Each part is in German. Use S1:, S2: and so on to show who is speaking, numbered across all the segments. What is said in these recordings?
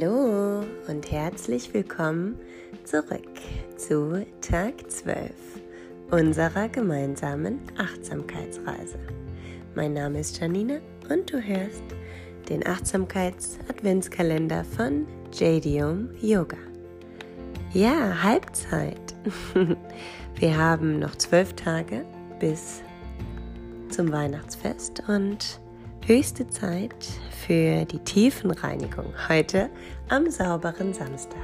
S1: Hallo und herzlich willkommen zurück zu Tag 12 unserer gemeinsamen Achtsamkeitsreise. Mein Name ist Janine und du hörst den Achtsamkeits-Adventskalender von JDOM Yoga. Ja, Halbzeit. Wir haben noch zwölf Tage bis zum Weihnachtsfest und höchste Zeit für die Tiefenreinigung heute am sauberen Samstag.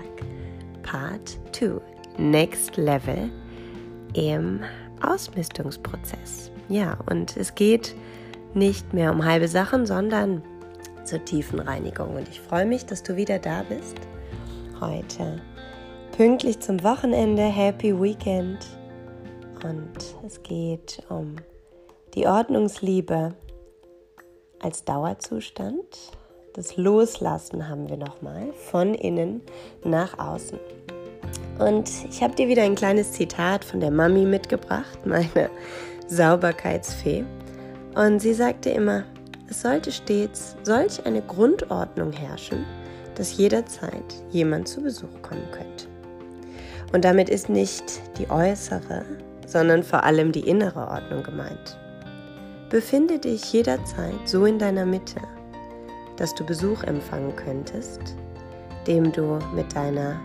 S1: Part 2, Next Level im Ausmistungsprozess. Ja, und es geht nicht mehr um halbe Sachen, sondern zur Tiefenreinigung. Und ich freue mich, dass du wieder da bist. Heute pünktlich zum Wochenende. Happy Weekend. Und es geht um die Ordnungsliebe als Dauerzustand. Das Loslassen haben wir nochmal von innen nach außen. Und ich habe dir wieder ein kleines Zitat von der Mami mitgebracht, meine Sauberkeitsfee. Und sie sagte immer, es sollte stets solch eine Grundordnung herrschen, dass jederzeit jemand zu Besuch kommen könnte. Und damit ist nicht die äußere, sondern vor allem die innere Ordnung gemeint. Befinde dich jederzeit so in deiner Mitte, dass du Besuch empfangen könntest, dem du mit deiner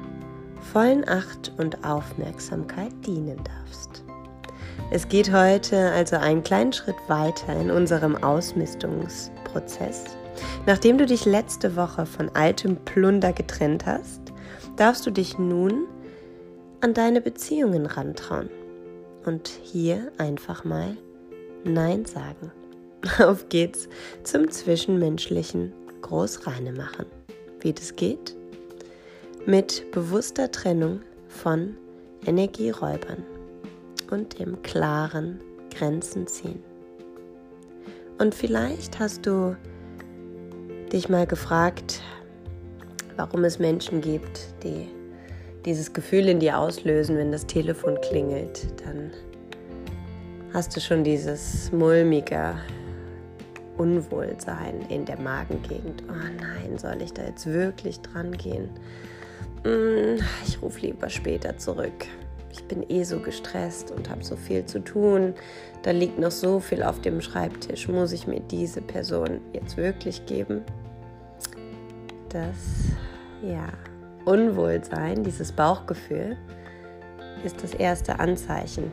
S1: vollen Acht und Aufmerksamkeit dienen darfst. Es geht heute also einen kleinen Schritt weiter in unserem Ausmistungsprozess. Nachdem du dich letzte Woche von altem Plunder getrennt hast, darfst du dich nun an deine Beziehungen rantrauen und hier einfach mal Nein sagen. Auf geht's zum zwischenmenschlichen Großreine machen. Wie das geht? Mit bewusster Trennung von Energieräubern und dem klaren Grenzen ziehen. Und vielleicht hast du dich mal gefragt, warum es Menschen gibt, die dieses Gefühl in dir auslösen, wenn das Telefon klingelt. Dann hast du schon dieses mulmige Unwohlsein in der Magengegend. Oh nein, soll ich da jetzt wirklich dran gehen? Hm, ich rufe lieber später zurück. Ich bin eh so gestresst und habe so viel zu tun. Da liegt noch so viel auf dem Schreibtisch. Muss ich mir diese Person jetzt wirklich geben? Das, ja, Unwohlsein, dieses Bauchgefühl, ist das erste Anzeichen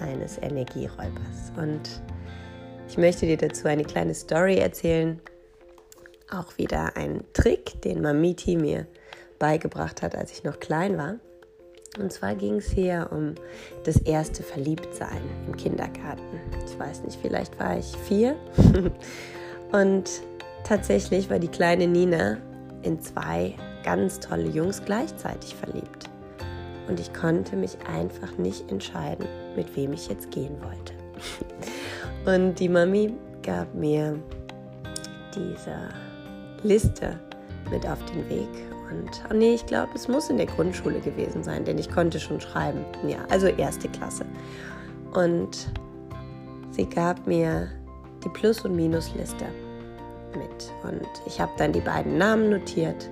S1: eines Energieräubers. Und ich möchte dir dazu eine kleine Story erzählen. Auch wieder ein Trick, den Mamiti mir beigebracht hat, als ich noch klein war. Und zwar ging es hier um das erste Verliebtsein im Kindergarten. Ich weiß nicht, vielleicht war ich vier. Und tatsächlich war die kleine Nina in zwei ganz tolle Jungs gleichzeitig verliebt. Und ich konnte mich einfach nicht entscheiden, mit wem ich jetzt gehen wollte. Und die Mami gab mir diese Liste mit auf den Weg. Und oh nee, ich glaube, es muss in der Grundschule gewesen sein, denn ich konnte schon schreiben. Ja, also erste Klasse. Und sie gab mir die Plus- und Minusliste mit. Und ich habe dann die beiden Namen notiert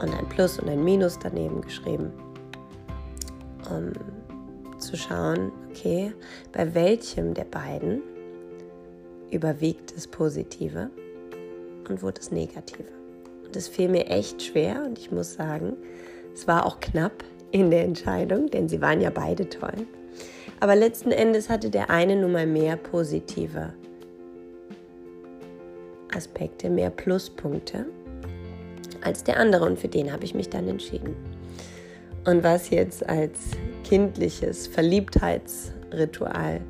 S1: und ein Plus und ein Minus daneben geschrieben um zu schauen, okay, bei welchem der beiden überwiegt das Positive und wo das Negative. Und das fiel mir echt schwer und ich muss sagen, es war auch knapp in der Entscheidung, denn sie waren ja beide toll. Aber letzten Endes hatte der eine nun mal mehr positive Aspekte, mehr Pluspunkte als der andere und für den habe ich mich dann entschieden. Und was jetzt als kindliches Verliebtheitsritual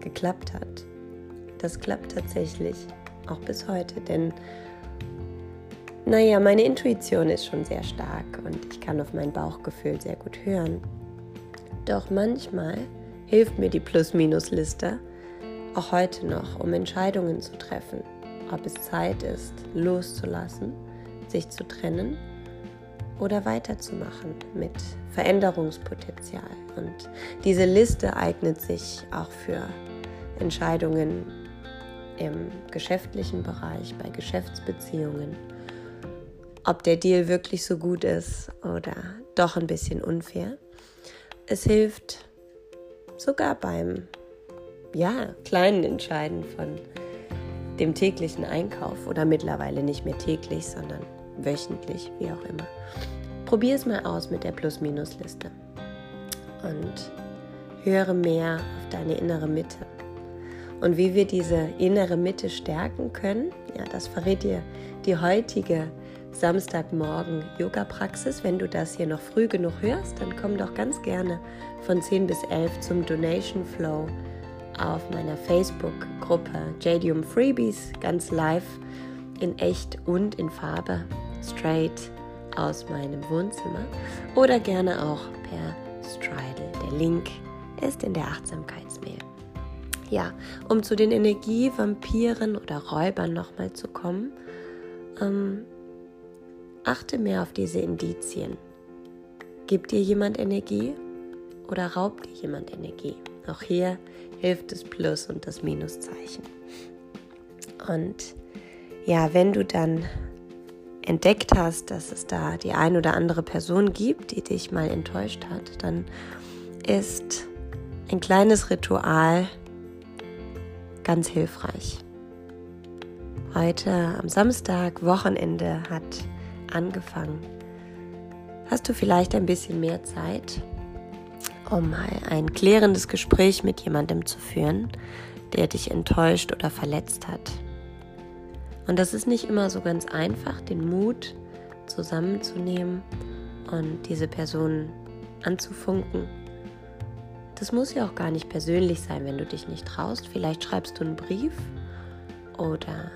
S1: geklappt hat, das klappt tatsächlich auch bis heute. Denn, naja, meine Intuition ist schon sehr stark und ich kann auf mein Bauchgefühl sehr gut hören. Doch manchmal hilft mir die Plus-Minus-Liste auch heute noch, um Entscheidungen zu treffen, ob es Zeit ist, loszulassen, sich zu trennen oder weiterzumachen mit Veränderungspotenzial. Und diese Liste eignet sich auch für Entscheidungen im geschäftlichen Bereich, bei Geschäftsbeziehungen ob der Deal wirklich so gut ist oder doch ein bisschen unfair. Es hilft sogar beim ja, kleinen Entscheiden von dem täglichen Einkauf oder mittlerweile nicht mehr täglich, sondern wöchentlich, wie auch immer. Probier es mal aus mit der Plus-Minus-Liste und höre mehr auf deine innere Mitte. Und wie wir diese innere Mitte stärken können, ja, das verrät dir die heutige Samstagmorgen Yoga-Praxis. Wenn du das hier noch früh genug hörst, dann komm doch ganz gerne von 10 bis 11 zum Donation Flow auf meiner Facebook-Gruppe Jadium Freebies ganz live in echt und in Farbe straight aus meinem Wohnzimmer oder gerne auch per Stridle. Der Link ist in der Achtsamkeitsmail. Ja, um zu den Energievampiren oder Räubern nochmal zu kommen, ähm, achte mehr auf diese Indizien. Gibt dir jemand Energie oder raubt dir jemand Energie? Auch hier hilft das Plus und das Minuszeichen. Und ja, wenn du dann entdeckt hast, dass es da die ein oder andere Person gibt, die dich mal enttäuscht hat, dann ist ein kleines Ritual ganz hilfreich. Heute am Samstag, Wochenende hat angefangen. Hast du vielleicht ein bisschen mehr Zeit, um mal ein klärendes Gespräch mit jemandem zu führen, der dich enttäuscht oder verletzt hat? Und das ist nicht immer so ganz einfach, den Mut zusammenzunehmen und diese Person anzufunken. Das muss ja auch gar nicht persönlich sein, wenn du dich nicht traust. Vielleicht schreibst du einen Brief oder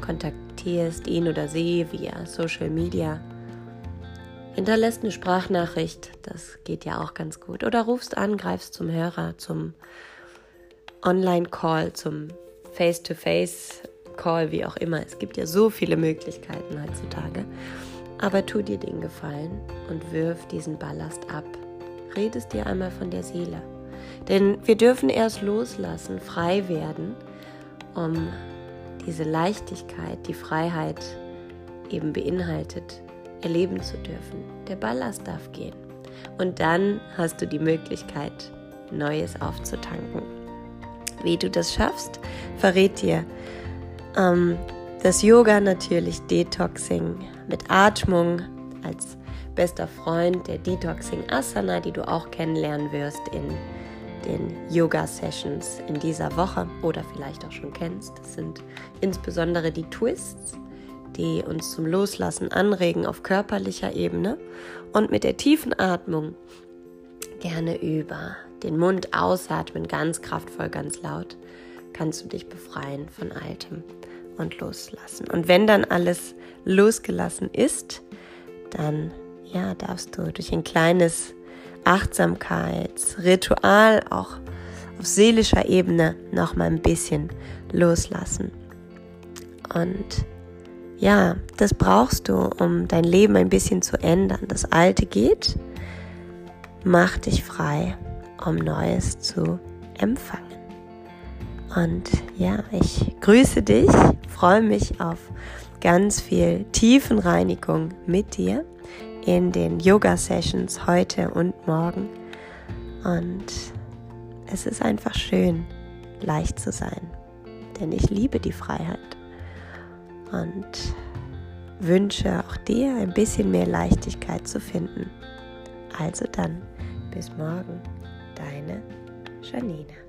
S1: kontaktierst ihn oder sie via Social Media. Hinterlässt eine Sprachnachricht, das geht ja auch ganz gut. Oder rufst an, greifst zum Hörer, zum Online-Call, zum Face-to-Face-Call, wie auch immer. Es gibt ja so viele Möglichkeiten heutzutage. Aber tu dir den Gefallen und wirf diesen Ballast ab. Redest dir einmal von der Seele. Denn wir dürfen erst loslassen, frei werden, um diese Leichtigkeit, die Freiheit eben beinhaltet, erleben zu dürfen. Der Ballast darf gehen. Und dann hast du die Möglichkeit, Neues aufzutanken. Wie du das schaffst, verrät dir ähm, das Yoga natürlich, Detoxing mit Atmung als bester Freund, der Detoxing Asana, die du auch kennenlernen wirst in den Yoga-Sessions in dieser Woche oder vielleicht auch schon kennst. Das sind insbesondere die Twists, die uns zum Loslassen anregen auf körperlicher Ebene und mit der tiefen Atmung gerne über den Mund ausatmen, ganz kraftvoll, ganz laut, kannst du dich befreien von Altem und loslassen. Und wenn dann alles losgelassen ist, dann ja, darfst du durch ein kleines Achtsamkeitsritual auch auf seelischer Ebene noch mal ein bisschen loslassen. Und ja, das brauchst du, um dein Leben ein bisschen zu ändern. Das Alte geht, mach dich frei, um Neues zu empfangen. Und ja, ich grüße dich, freue mich auf ganz viel Tiefenreinigung mit dir in den Yoga-Sessions heute und morgen. Und es ist einfach schön, leicht zu sein, denn ich liebe die Freiheit und wünsche auch dir ein bisschen mehr Leichtigkeit zu finden. Also dann, bis morgen, deine Janina.